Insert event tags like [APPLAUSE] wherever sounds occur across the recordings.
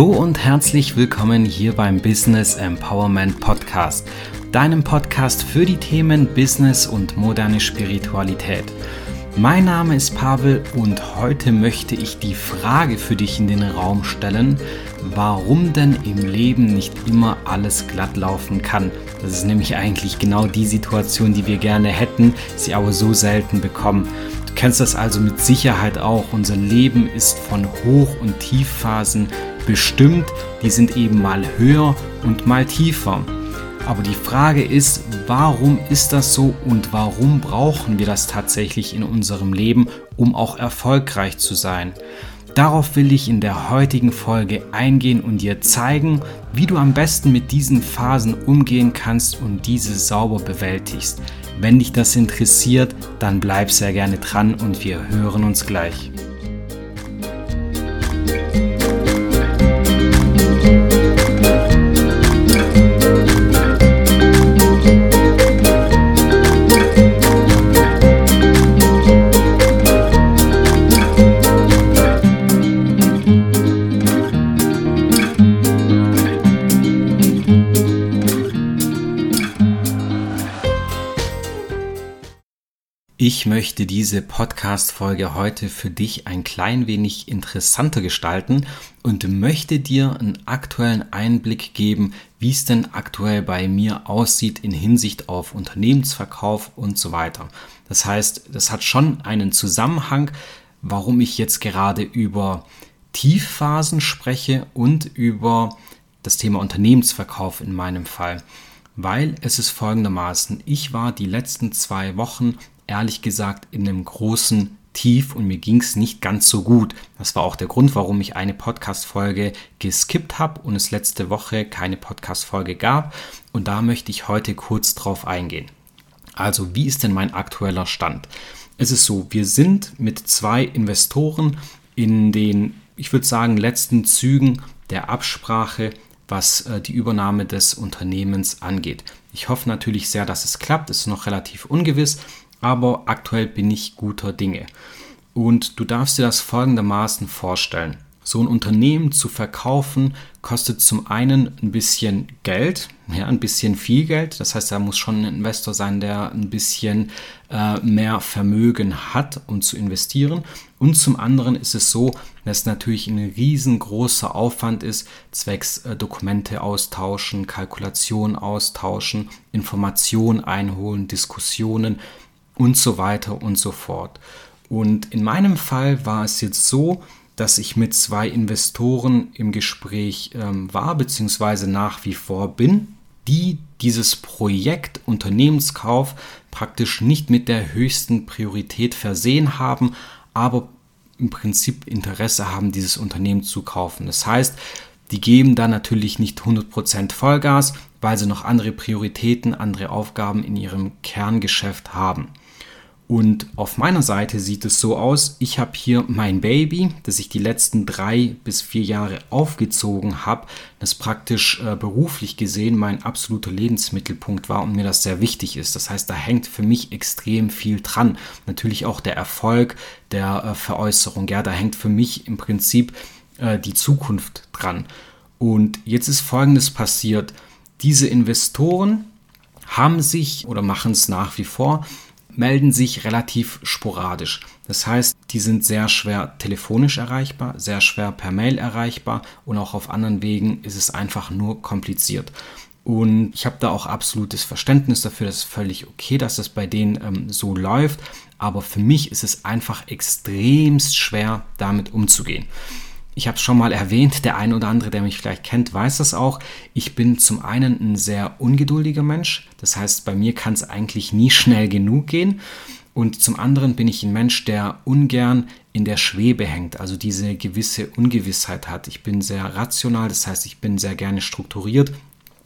Hallo und herzlich willkommen hier beim Business Empowerment Podcast, deinem Podcast für die Themen Business und moderne Spiritualität. Mein Name ist Pavel und heute möchte ich die Frage für dich in den Raum stellen, warum denn im Leben nicht immer alles glatt laufen kann. Das ist nämlich eigentlich genau die Situation, die wir gerne hätten, sie aber so selten bekommen. Du kennst das also mit Sicherheit auch. Unser Leben ist von Hoch- und Tiefphasen bestimmt. Die sind eben mal höher und mal tiefer. Aber die Frage ist, warum ist das so und warum brauchen wir das tatsächlich in unserem Leben, um auch erfolgreich zu sein? Darauf will ich in der heutigen Folge eingehen und dir zeigen, wie du am besten mit diesen Phasen umgehen kannst und diese sauber bewältigst. Wenn dich das interessiert, dann bleib sehr gerne dran und wir hören uns gleich. Ich möchte diese Podcast-Folge heute für dich ein klein wenig interessanter gestalten und möchte dir einen aktuellen Einblick geben, wie es denn aktuell bei mir aussieht in Hinsicht auf Unternehmensverkauf und so weiter. Das heißt, das hat schon einen Zusammenhang, warum ich jetzt gerade über Tiefphasen spreche und über das Thema Unternehmensverkauf in meinem Fall weil es ist folgendermaßen, ich war die letzten zwei Wochen ehrlich gesagt in einem großen Tief und mir ging es nicht ganz so gut. Das war auch der Grund, warum ich eine Podcast-Folge geskippt habe und es letzte Woche keine Podcast-Folge gab. Und da möchte ich heute kurz drauf eingehen. Also, wie ist denn mein aktueller Stand? Es ist so, wir sind mit zwei Investoren in den, ich würde sagen, letzten Zügen der Absprache, was äh, die Übernahme des Unternehmens angeht. Ich hoffe natürlich sehr, dass es klappt. Es ist noch relativ ungewiss, aber aktuell bin ich guter Dinge. Und du darfst dir das folgendermaßen vorstellen. So ein Unternehmen zu verkaufen kostet zum einen ein bisschen Geld, ja, ein bisschen viel Geld. Das heißt, da muss schon ein Investor sein, der ein bisschen äh, mehr Vermögen hat, um zu investieren. Und zum anderen ist es so, dass natürlich ein riesengroßer Aufwand ist, zwecks äh, Dokumente austauschen, Kalkulationen austauschen, Informationen einholen, Diskussionen und so weiter und so fort. Und in meinem Fall war es jetzt so, dass ich mit zwei Investoren im Gespräch ähm, war, beziehungsweise nach wie vor bin, die dieses Projekt Unternehmenskauf praktisch nicht mit der höchsten Priorität versehen haben, aber im Prinzip Interesse haben, dieses Unternehmen zu kaufen. Das heißt, die geben da natürlich nicht 100% Vollgas, weil sie noch andere Prioritäten, andere Aufgaben in ihrem Kerngeschäft haben. Und auf meiner Seite sieht es so aus, ich habe hier mein Baby, das ich die letzten drei bis vier Jahre aufgezogen habe, das praktisch äh, beruflich gesehen mein absoluter Lebensmittelpunkt war und mir das sehr wichtig ist. Das heißt, da hängt für mich extrem viel dran. Natürlich auch der Erfolg der äh, Veräußerung, ja, da hängt für mich im Prinzip äh, die Zukunft dran. Und jetzt ist Folgendes passiert. Diese Investoren haben sich oder machen es nach wie vor, melden sich relativ sporadisch. Das heißt, die sind sehr schwer telefonisch erreichbar, sehr schwer per Mail erreichbar und auch auf anderen Wegen ist es einfach nur kompliziert. Und ich habe da auch absolutes Verständnis dafür, das ist völlig okay, dass das bei denen ähm, so läuft. Aber für mich ist es einfach extremst schwer, damit umzugehen. Ich habe es schon mal erwähnt, der ein oder andere, der mich vielleicht kennt, weiß das auch. Ich bin zum einen ein sehr ungeduldiger Mensch. Das heißt, bei mir kann es eigentlich nie schnell genug gehen. Und zum anderen bin ich ein Mensch, der ungern in der Schwebe hängt, also diese gewisse Ungewissheit hat. Ich bin sehr rational, das heißt, ich bin sehr gerne strukturiert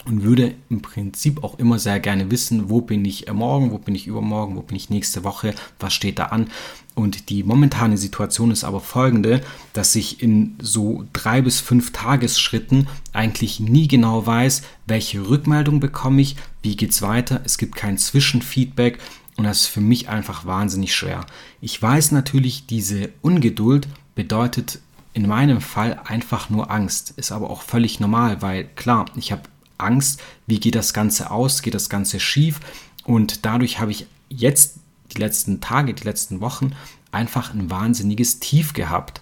und würde im Prinzip auch immer sehr gerne wissen, wo bin ich morgen, wo bin ich übermorgen, wo bin ich nächste Woche, was steht da an. Und die momentane Situation ist aber folgende, dass ich in so drei bis fünf Tagesschritten eigentlich nie genau weiß, welche Rückmeldung bekomme ich, wie geht's weiter. Es gibt kein Zwischenfeedback und das ist für mich einfach wahnsinnig schwer. Ich weiß natürlich, diese Ungeduld bedeutet in meinem Fall einfach nur Angst. Ist aber auch völlig normal, weil klar, ich habe Angst, wie geht das Ganze aus, geht das Ganze schief und dadurch habe ich jetzt die letzten Tage, die letzten Wochen einfach ein wahnsinniges Tief gehabt.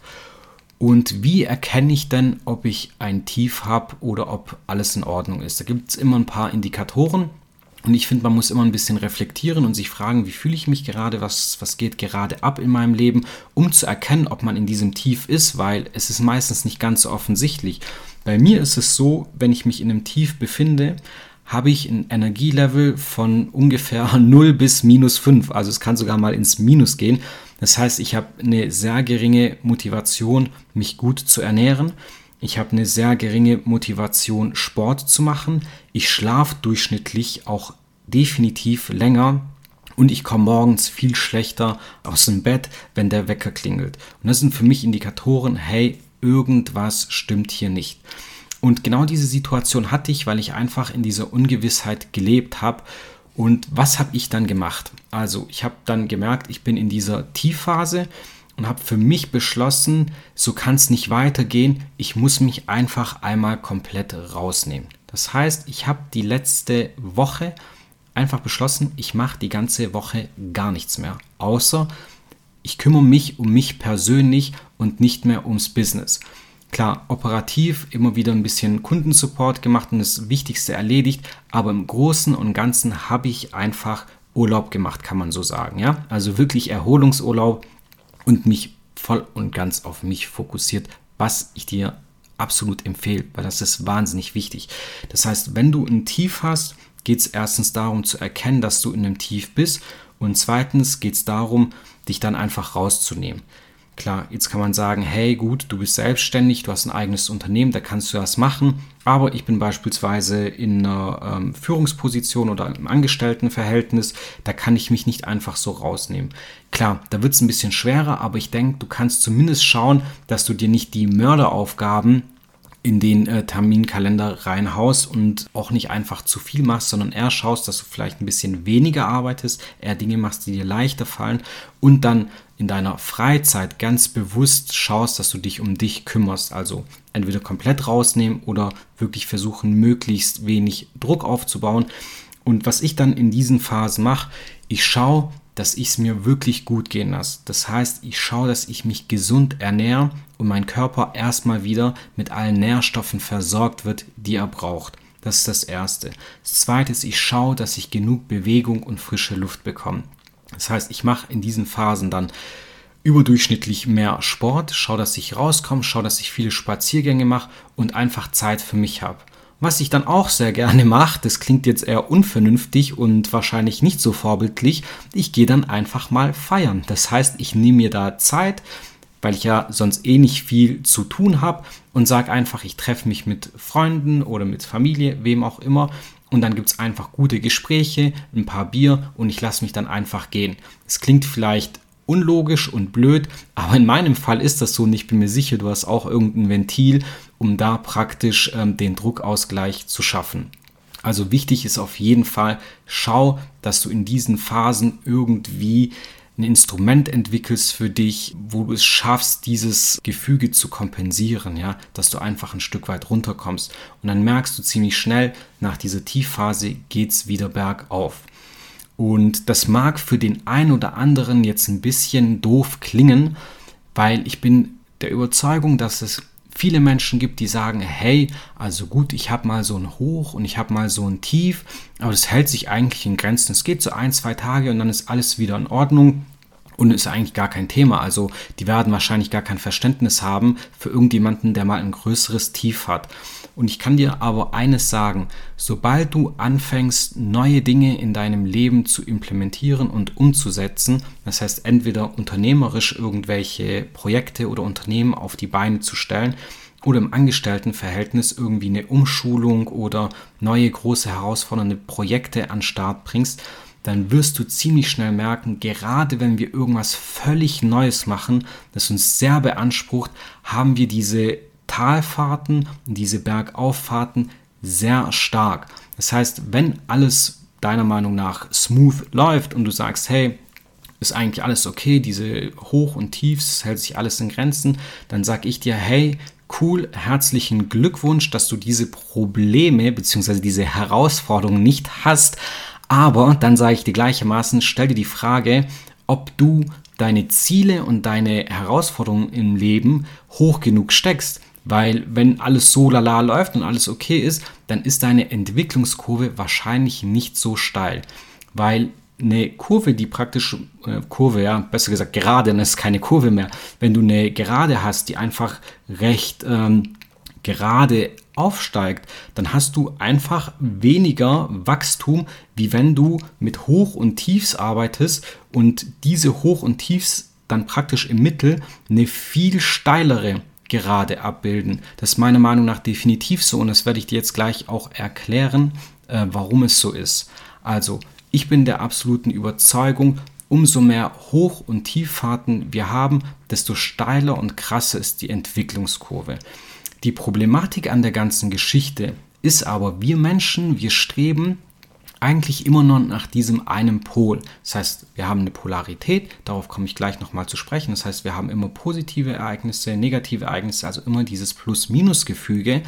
Und wie erkenne ich denn, ob ich ein Tief habe oder ob alles in Ordnung ist? Da gibt es immer ein paar Indikatoren. Und ich finde, man muss immer ein bisschen reflektieren und sich fragen, wie fühle ich mich gerade, was, was geht gerade ab in meinem Leben, um zu erkennen, ob man in diesem Tief ist, weil es ist meistens nicht ganz so offensichtlich. Bei mir ist es so, wenn ich mich in einem Tief befinde, habe ich ein Energielevel von ungefähr [LAUGHS] 0 bis minus 5. Also es kann sogar mal ins Minus gehen. Das heißt, ich habe eine sehr geringe Motivation, mich gut zu ernähren. Ich habe eine sehr geringe Motivation, Sport zu machen. Ich schlafe durchschnittlich auch definitiv länger und ich komme morgens viel schlechter aus dem Bett, wenn der Wecker klingelt. Und das sind für mich Indikatoren, hey, irgendwas stimmt hier nicht. Und genau diese Situation hatte ich, weil ich einfach in dieser Ungewissheit gelebt habe. Und was habe ich dann gemacht? Also ich habe dann gemerkt, ich bin in dieser Tiefphase und habe für mich beschlossen, so kann es nicht weitergehen. Ich muss mich einfach einmal komplett rausnehmen. Das heißt, ich habe die letzte Woche einfach beschlossen, ich mache die ganze Woche gar nichts mehr, außer ich kümmere mich um mich persönlich und nicht mehr ums Business. Klar, operativ immer wieder ein bisschen Kundensupport gemacht und das Wichtigste erledigt, aber im Großen und Ganzen habe ich einfach Urlaub gemacht, kann man so sagen. Ja? Also wirklich Erholungsurlaub, und mich voll und ganz auf mich fokussiert, was ich dir absolut empfehle, weil das ist wahnsinnig wichtig. Das heißt, wenn du ein Tief hast, geht es erstens darum zu erkennen, dass du in einem Tief bist und zweitens geht es darum, dich dann einfach rauszunehmen. Klar, jetzt kann man sagen, hey gut, du bist selbstständig, du hast ein eigenes Unternehmen, da kannst du das machen, aber ich bin beispielsweise in einer ähm, Führungsposition oder im Angestelltenverhältnis, da kann ich mich nicht einfach so rausnehmen. Klar, da wird es ein bisschen schwerer, aber ich denke, du kannst zumindest schauen, dass du dir nicht die Mörderaufgaben in den äh, Terminkalender reinhaust und auch nicht einfach zu viel machst, sondern eher schaust, dass du vielleicht ein bisschen weniger arbeitest, eher Dinge machst, die dir leichter fallen und dann in deiner Freizeit ganz bewusst schaust, dass du dich um dich kümmerst. Also entweder komplett rausnehmen oder wirklich versuchen, möglichst wenig Druck aufzubauen. Und was ich dann in diesen Phasen mache, ich schaue, dass ich es mir wirklich gut gehen lasse. Das heißt, ich schaue, dass ich mich gesund ernähre und mein Körper erstmal wieder mit allen Nährstoffen versorgt wird, die er braucht. Das ist das Erste. Das Zweite ist, ich schaue, dass ich genug Bewegung und frische Luft bekomme. Das heißt, ich mache in diesen Phasen dann überdurchschnittlich mehr Sport, schaue, dass ich rauskomme, schaue, dass ich viele Spaziergänge mache und einfach Zeit für mich habe. Was ich dann auch sehr gerne mache, das klingt jetzt eher unvernünftig und wahrscheinlich nicht so vorbildlich, ich gehe dann einfach mal feiern. Das heißt, ich nehme mir da Zeit, weil ich ja sonst eh nicht viel zu tun habe und sage einfach, ich treffe mich mit Freunden oder mit Familie, wem auch immer. Und dann gibt es einfach gute Gespräche, ein paar Bier und ich lasse mich dann einfach gehen. Es klingt vielleicht unlogisch und blöd, aber in meinem Fall ist das so und ich bin mir sicher, du hast auch irgendein Ventil, um da praktisch ähm, den Druckausgleich zu schaffen. Also wichtig ist auf jeden Fall, schau, dass du in diesen Phasen irgendwie ein Instrument entwickelst für dich, wo du es schaffst, dieses Gefüge zu kompensieren, ja, dass du einfach ein Stück weit runterkommst. Und dann merkst du ziemlich schnell, nach dieser Tiefphase geht es wieder bergauf. Und das mag für den einen oder anderen jetzt ein bisschen doof klingen, weil ich bin der Überzeugung, dass es viele Menschen gibt, die sagen, hey, also gut, ich habe mal so ein Hoch und ich habe mal so ein Tief, aber das hält sich eigentlich in Grenzen. Es geht so ein, zwei Tage und dann ist alles wieder in Ordnung und ist eigentlich gar kein Thema. Also die werden wahrscheinlich gar kein Verständnis haben für irgendjemanden, der mal ein größeres Tief hat. Und ich kann dir aber eines sagen, sobald du anfängst, neue Dinge in deinem Leben zu implementieren und umzusetzen, das heißt entweder unternehmerisch irgendwelche Projekte oder Unternehmen auf die Beine zu stellen, oder im Angestelltenverhältnis irgendwie eine Umschulung oder neue große herausfordernde Projekte an Start bringst, dann wirst du ziemlich schnell merken, gerade wenn wir irgendwas völlig Neues machen, das uns sehr beansprucht, haben wir diese Talfahrten diese Bergauffahrten sehr stark. Das heißt, wenn alles deiner Meinung nach smooth läuft und du sagst, hey, ist eigentlich alles okay, diese Hoch- und Tiefs hält sich alles in Grenzen, dann sage ich dir, hey, cool, herzlichen Glückwunsch, dass du diese Probleme bzw. diese Herausforderungen nicht hast. Aber dann sage ich dir gleichermaßen, stell dir die Frage, ob du deine Ziele und deine Herausforderungen im Leben hoch genug steckst. Weil wenn alles so lala läuft und alles okay ist, dann ist deine Entwicklungskurve wahrscheinlich nicht so steil. Weil eine Kurve, die praktisch, äh, Kurve, ja, besser gesagt gerade, dann ist keine Kurve mehr. Wenn du eine Gerade hast, die einfach recht ähm, gerade aufsteigt, dann hast du einfach weniger Wachstum, wie wenn du mit Hoch- und Tiefs arbeitest und diese Hoch- und Tiefs dann praktisch im Mittel eine viel steilere Gerade abbilden. Das ist meiner Meinung nach definitiv so und das werde ich dir jetzt gleich auch erklären, äh, warum es so ist. Also, ich bin der absoluten Überzeugung, umso mehr Hoch- und Tieffahrten wir haben, desto steiler und krasser ist die Entwicklungskurve. Die Problematik an der ganzen Geschichte ist aber, wir Menschen, wir streben eigentlich immer nur nach diesem einen Pol. Das heißt, wir haben eine Polarität, darauf komme ich gleich nochmal zu sprechen. Das heißt, wir haben immer positive Ereignisse, negative Ereignisse, also immer dieses Plus-Minus-Gefüge.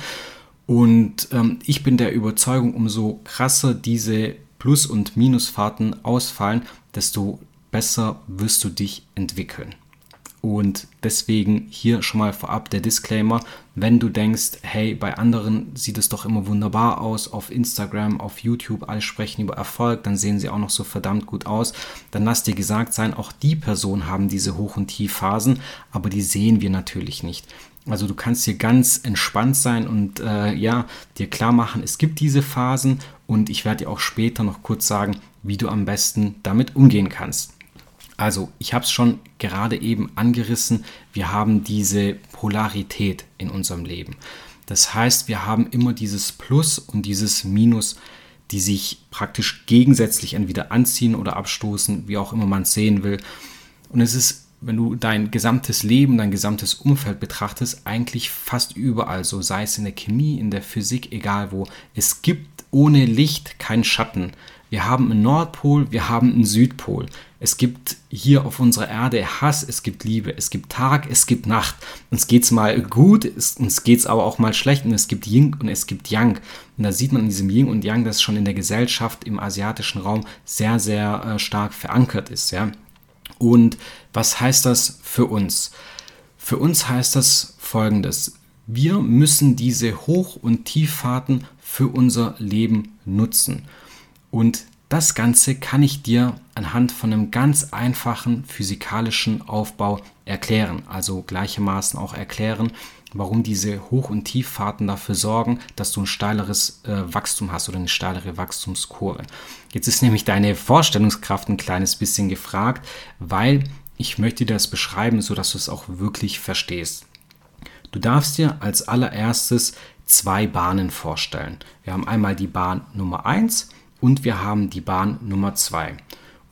Und ähm, ich bin der Überzeugung, umso krasser diese Plus- und Minusfahrten ausfallen, desto besser wirst du dich entwickeln. Und deswegen hier schon mal vorab der Disclaimer, wenn du denkst, hey, bei anderen sieht es doch immer wunderbar aus, auf Instagram, auf YouTube, alle sprechen über Erfolg, dann sehen sie auch noch so verdammt gut aus, dann lass dir gesagt sein, auch die Personen haben diese Hoch- und Tiefphasen, aber die sehen wir natürlich nicht. Also du kannst hier ganz entspannt sein und äh, ja, dir klar machen, es gibt diese Phasen und ich werde dir auch später noch kurz sagen, wie du am besten damit umgehen kannst. Also, ich habe es schon gerade eben angerissen, wir haben diese Polarität in unserem Leben. Das heißt, wir haben immer dieses Plus und dieses Minus, die sich praktisch gegensätzlich entweder anziehen oder abstoßen, wie auch immer man es sehen will. Und es ist, wenn du dein gesamtes Leben, dein gesamtes Umfeld betrachtest, eigentlich fast überall so, sei es in der Chemie, in der Physik, egal wo. Es gibt ohne Licht keinen Schatten. Wir haben einen Nordpol, wir haben einen Südpol. Es gibt hier auf unserer Erde Hass, es gibt Liebe, es gibt Tag, es gibt Nacht. Uns geht es mal gut, uns geht es aber auch mal schlecht und es gibt Yin und es gibt Yang. Und da sieht man in diesem Yin und Yang, dass schon in der Gesellschaft im asiatischen Raum sehr, sehr äh, stark verankert ist. Ja? Und was heißt das für uns? Für uns heißt das folgendes. Wir müssen diese Hoch- und Tieffahrten für unser Leben nutzen. Und das Ganze kann ich dir anhand von einem ganz einfachen physikalischen Aufbau erklären. Also gleichermaßen auch erklären, warum diese Hoch- und Tieffahrten dafür sorgen, dass du ein steileres äh, Wachstum hast oder eine steilere Wachstumskurve. Jetzt ist nämlich deine Vorstellungskraft ein kleines bisschen gefragt, weil ich möchte dir das beschreiben, sodass du es auch wirklich verstehst. Du darfst dir als allererstes zwei Bahnen vorstellen. Wir haben einmal die Bahn Nummer 1 und wir haben die Bahn Nummer 2.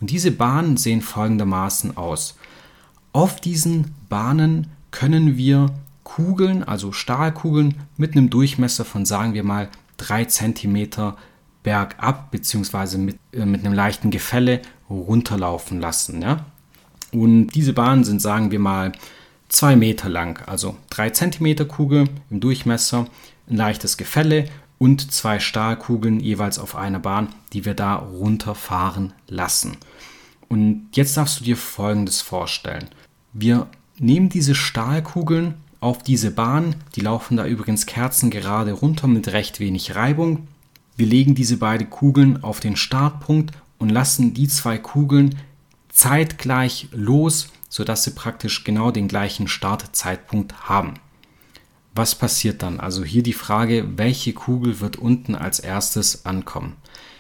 Und diese Bahnen sehen folgendermaßen aus. Auf diesen Bahnen können wir Kugeln, also Stahlkugeln mit einem Durchmesser von sagen wir mal 3 cm bergab bzw. Mit, äh, mit einem leichten Gefälle runterlaufen lassen. Ja? Und diese Bahnen sind sagen wir mal 2 Meter lang, also 3 cm Kugel im Durchmesser, ein leichtes Gefälle und zwei Stahlkugeln jeweils auf einer Bahn, die wir da runterfahren lassen. Und jetzt darfst du dir Folgendes vorstellen. Wir nehmen diese Stahlkugeln auf diese Bahn, die laufen da übrigens kerzengerade runter mit recht wenig Reibung. Wir legen diese beiden Kugeln auf den Startpunkt und lassen die zwei Kugeln zeitgleich los, sodass sie praktisch genau den gleichen Startzeitpunkt haben. Was passiert dann? Also hier die Frage, welche Kugel wird unten als erstes ankommen?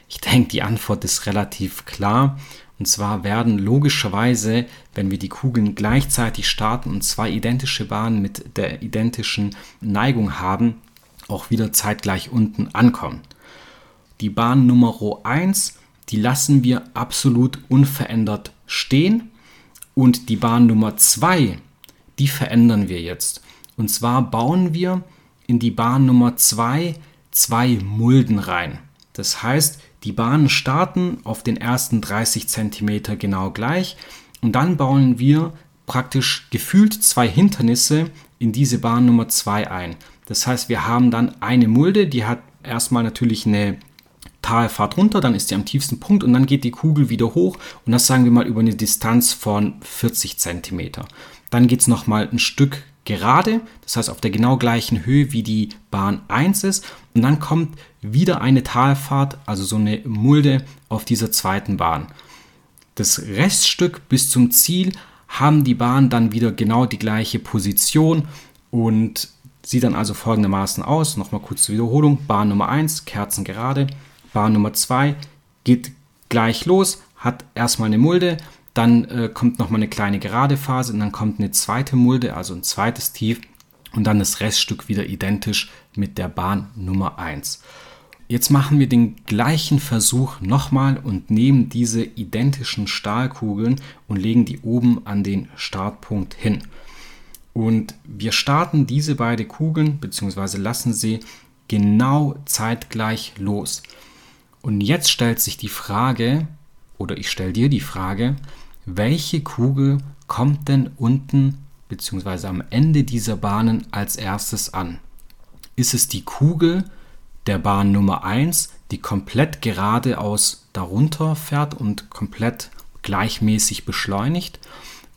Ich denke, die Antwort ist relativ klar. Und zwar werden logischerweise, wenn wir die Kugeln gleichzeitig starten und zwei identische Bahnen mit der identischen Neigung haben, auch wieder zeitgleich unten ankommen. Die Bahn Nummer 1, die lassen wir absolut unverändert stehen. Und die Bahn Nummer 2, die verändern wir jetzt. Und zwar bauen wir in die Bahn Nummer 2 zwei Mulden rein. Das heißt, die Bahnen starten auf den ersten 30 cm genau gleich, Und dann bauen wir praktisch gefühlt zwei Hindernisse in diese Bahn Nummer 2 ein. Das heißt, wir haben dann eine Mulde, die hat erstmal natürlich eine Talfahrt runter, dann ist sie am tiefsten Punkt und dann geht die Kugel wieder hoch und das sagen wir mal über eine Distanz von 40 cm. Dann geht es nochmal ein Stück gerade, das heißt auf der genau gleichen Höhe wie die Bahn 1 ist und dann kommt wieder eine Talfahrt, also so eine Mulde auf dieser zweiten Bahn. Das Reststück bis zum Ziel haben die Bahnen dann wieder genau die gleiche Position und sieht dann also folgendermaßen aus. Nochmal kurz zur Wiederholung. Bahn Nummer 1, Kerzen gerade. Bahn Nummer 2 geht gleich los, hat erstmal eine Mulde, dann äh, kommt nochmal eine kleine gerade Phase und dann kommt eine zweite Mulde, also ein zweites Tief und dann das Reststück wieder identisch mit der Bahn Nummer 1. Jetzt machen wir den gleichen Versuch nochmal und nehmen diese identischen Stahlkugeln und legen die oben an den Startpunkt hin. Und wir starten diese beiden Kugeln bzw. lassen sie genau zeitgleich los. Und jetzt stellt sich die Frage, oder ich stelle dir die Frage, welche Kugel kommt denn unten bzw. am Ende dieser Bahnen als erstes an? Ist es die Kugel der Bahn Nummer 1, die komplett geradeaus darunter fährt und komplett gleichmäßig beschleunigt?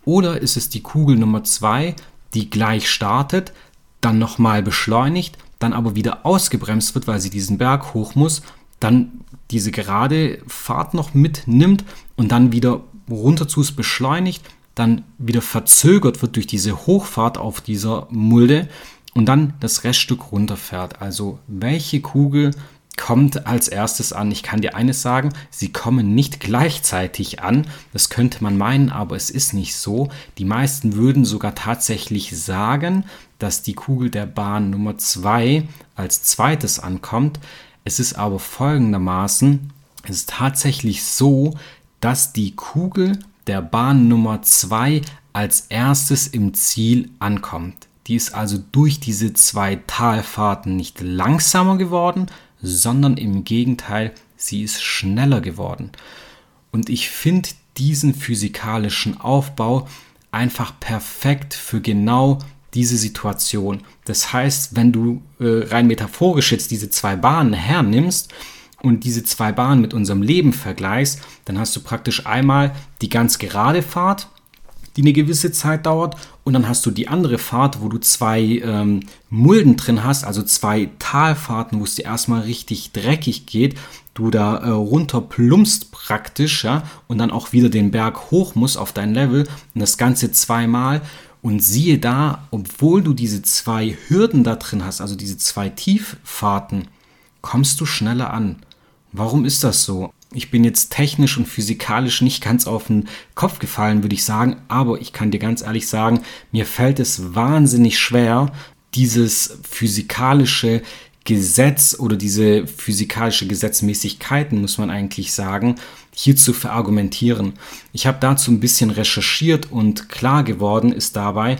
Oder ist es die Kugel Nummer 2, die gleich startet, dann nochmal beschleunigt, dann aber wieder ausgebremst wird, weil sie diesen Berg hoch muss, dann diese gerade Fahrt noch mitnimmt und dann wieder runter zu es beschleunigt, dann wieder verzögert wird durch diese Hochfahrt auf dieser Mulde und dann das Reststück runterfährt. Also welche Kugel kommt als erstes an? Ich kann dir eines sagen, sie kommen nicht gleichzeitig an. Das könnte man meinen, aber es ist nicht so. Die meisten würden sogar tatsächlich sagen, dass die Kugel der Bahn Nummer 2 als zweites ankommt. Es ist aber folgendermaßen, es ist tatsächlich so, dass die Kugel der Bahn Nummer 2 als erstes im Ziel ankommt. Die ist also durch diese zwei Talfahrten nicht langsamer geworden, sondern im Gegenteil, sie ist schneller geworden. Und ich finde diesen physikalischen Aufbau einfach perfekt für genau diese Situation. Das heißt, wenn du äh, rein metaphorisch jetzt diese zwei Bahnen hernimmst und diese zwei Bahnen mit unserem Leben vergleichst, dann hast du praktisch einmal die ganz gerade Fahrt, die eine gewisse Zeit dauert, und dann hast du die andere Fahrt, wo du zwei ähm, Mulden drin hast, also zwei Talfahrten, wo es dir erstmal richtig dreckig geht, du da äh, runter plumpst praktisch, ja, und dann auch wieder den Berg hoch musst auf dein Level und das Ganze zweimal. Und siehe da, obwohl du diese zwei Hürden da drin hast, also diese zwei Tieffahrten, kommst du schneller an. Warum ist das so? Ich bin jetzt technisch und physikalisch nicht ganz auf den Kopf gefallen, würde ich sagen, aber ich kann dir ganz ehrlich sagen, mir fällt es wahnsinnig schwer, dieses physikalische Gesetz oder diese physikalische Gesetzmäßigkeiten, muss man eigentlich sagen, hier zu verargumentieren. Ich habe dazu ein bisschen recherchiert und klar geworden ist dabei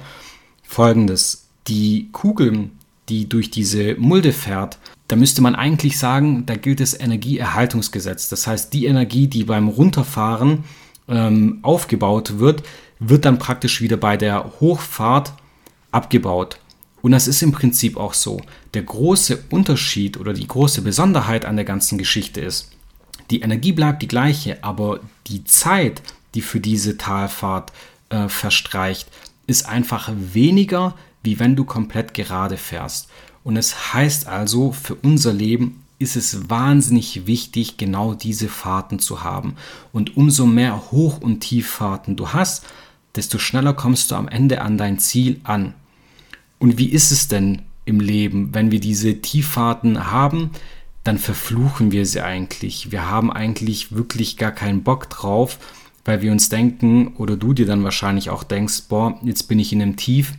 folgendes. Die Kugel, die durch diese Mulde fährt, da müsste man eigentlich sagen, da gilt das Energieerhaltungsgesetz. Das heißt, die Energie, die beim Runterfahren ähm, aufgebaut wird, wird dann praktisch wieder bei der Hochfahrt abgebaut. Und das ist im Prinzip auch so. Der große Unterschied oder die große Besonderheit an der ganzen Geschichte ist, die Energie bleibt die gleiche, aber die Zeit, die für diese Talfahrt äh, verstreicht, ist einfach weniger, wie wenn du komplett gerade fährst. Und es heißt also, für unser Leben ist es wahnsinnig wichtig, genau diese Fahrten zu haben. Und umso mehr Hoch- und Tieffahrten du hast, desto schneller kommst du am Ende an dein Ziel an. Und wie ist es denn im Leben, wenn wir diese Tieffahrten haben? Dann verfluchen wir sie eigentlich. Wir haben eigentlich wirklich gar keinen Bock drauf, weil wir uns denken, oder du dir dann wahrscheinlich auch denkst, boah, jetzt bin ich in einem Tief,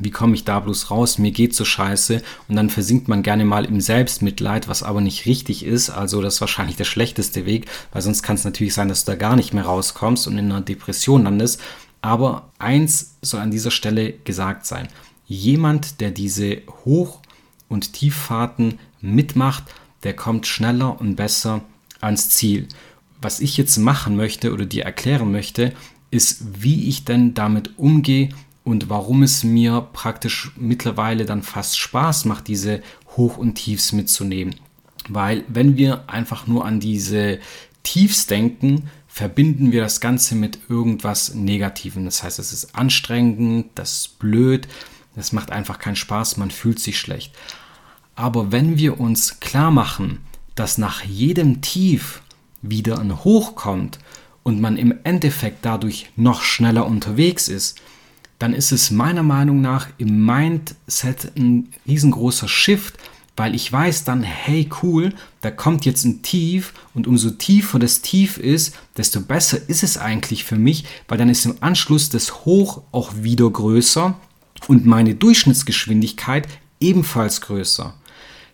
wie komme ich da bloß raus? Mir geht so scheiße. Und dann versinkt man gerne mal im Selbstmitleid, was aber nicht richtig ist. Also das ist wahrscheinlich der schlechteste Weg, weil sonst kann es natürlich sein, dass du da gar nicht mehr rauskommst und in einer Depression landest. Aber eins soll an dieser Stelle gesagt sein jemand, der diese Hoch- und Tieffahrten mitmacht, der kommt schneller und besser ans Ziel. Was ich jetzt machen möchte oder dir erklären möchte, ist, wie ich denn damit umgehe und warum es mir praktisch mittlerweile dann fast Spaß macht, diese Hoch- und Tiefs mitzunehmen. Weil wenn wir einfach nur an diese Tiefs denken, verbinden wir das Ganze mit irgendwas Negativem. Das heißt, es ist anstrengend, das ist blöd, das macht einfach keinen Spaß, man fühlt sich schlecht. Aber wenn wir uns klar machen, dass nach jedem Tief wieder ein Hoch kommt und man im Endeffekt dadurch noch schneller unterwegs ist, dann ist es meiner Meinung nach im Mindset ein riesengroßer Shift, weil ich weiß dann, hey cool, da kommt jetzt ein Tief und umso tiefer das Tief ist, desto besser ist es eigentlich für mich, weil dann ist im Anschluss das Hoch auch wieder größer und meine Durchschnittsgeschwindigkeit ebenfalls größer.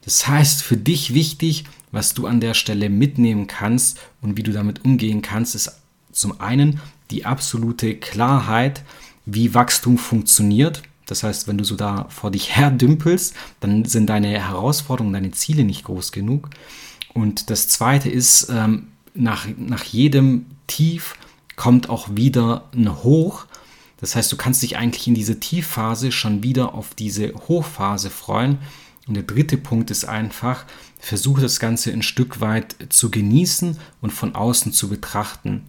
Das heißt, für dich wichtig, was du an der Stelle mitnehmen kannst und wie du damit umgehen kannst, ist zum einen die absolute Klarheit, wie Wachstum funktioniert. Das heißt, wenn du so da vor dich [LAUGHS] her dümpelst, dann sind deine Herausforderungen, deine Ziele nicht groß genug. Und das zweite ist, ähm, nach, nach jedem Tief kommt auch wieder ein Hoch. Das heißt, du kannst dich eigentlich in diese Tiefphase schon wieder auf diese Hochphase freuen. Und der dritte Punkt ist einfach, versuche das Ganze ein Stück weit zu genießen und von außen zu betrachten.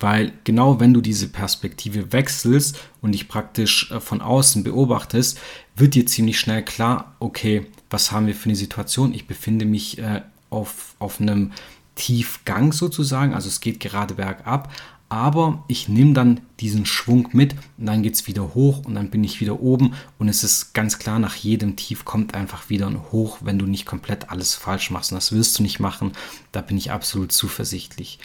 Weil genau wenn du diese Perspektive wechselst und dich praktisch äh, von außen beobachtest, wird dir ziemlich schnell klar, okay, was haben wir für eine Situation? Ich befinde mich äh, auf, auf einem Tiefgang sozusagen, also es geht gerade bergab, aber ich nehme dann diesen Schwung mit und dann geht es wieder hoch und dann bin ich wieder oben und es ist ganz klar, nach jedem Tief kommt einfach wieder ein Hoch, wenn du nicht komplett alles falsch machst und das wirst du nicht machen, da bin ich absolut zuversichtlich.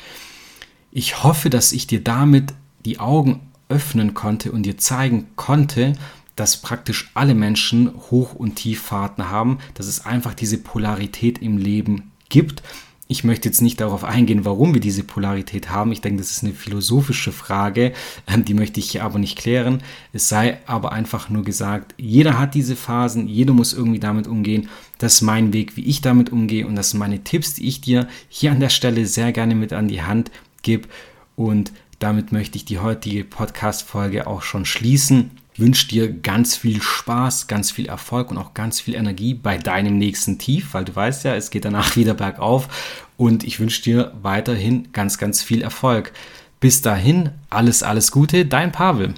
Ich hoffe, dass ich dir damit die Augen öffnen konnte und dir zeigen konnte, dass praktisch alle Menschen Hoch- und Tieffahrten haben, dass es einfach diese Polarität im Leben gibt. Ich möchte jetzt nicht darauf eingehen, warum wir diese Polarität haben. Ich denke, das ist eine philosophische Frage, ähm, die möchte ich hier aber nicht klären. Es sei aber einfach nur gesagt, jeder hat diese Phasen, jeder muss irgendwie damit umgehen. Das ist mein Weg, wie ich damit umgehe und das sind meine Tipps, die ich dir hier an der Stelle sehr gerne mit an die Hand gebe. Und damit möchte ich die heutige Podcast-Folge auch schon schließen. Ich wünsche dir ganz viel Spaß, ganz viel Erfolg und auch ganz viel Energie bei deinem nächsten Tief, weil du weißt ja, es geht danach [LAUGHS] wieder bergauf. Und ich wünsche dir weiterhin ganz, ganz viel Erfolg. Bis dahin, alles, alles Gute, dein Pavel.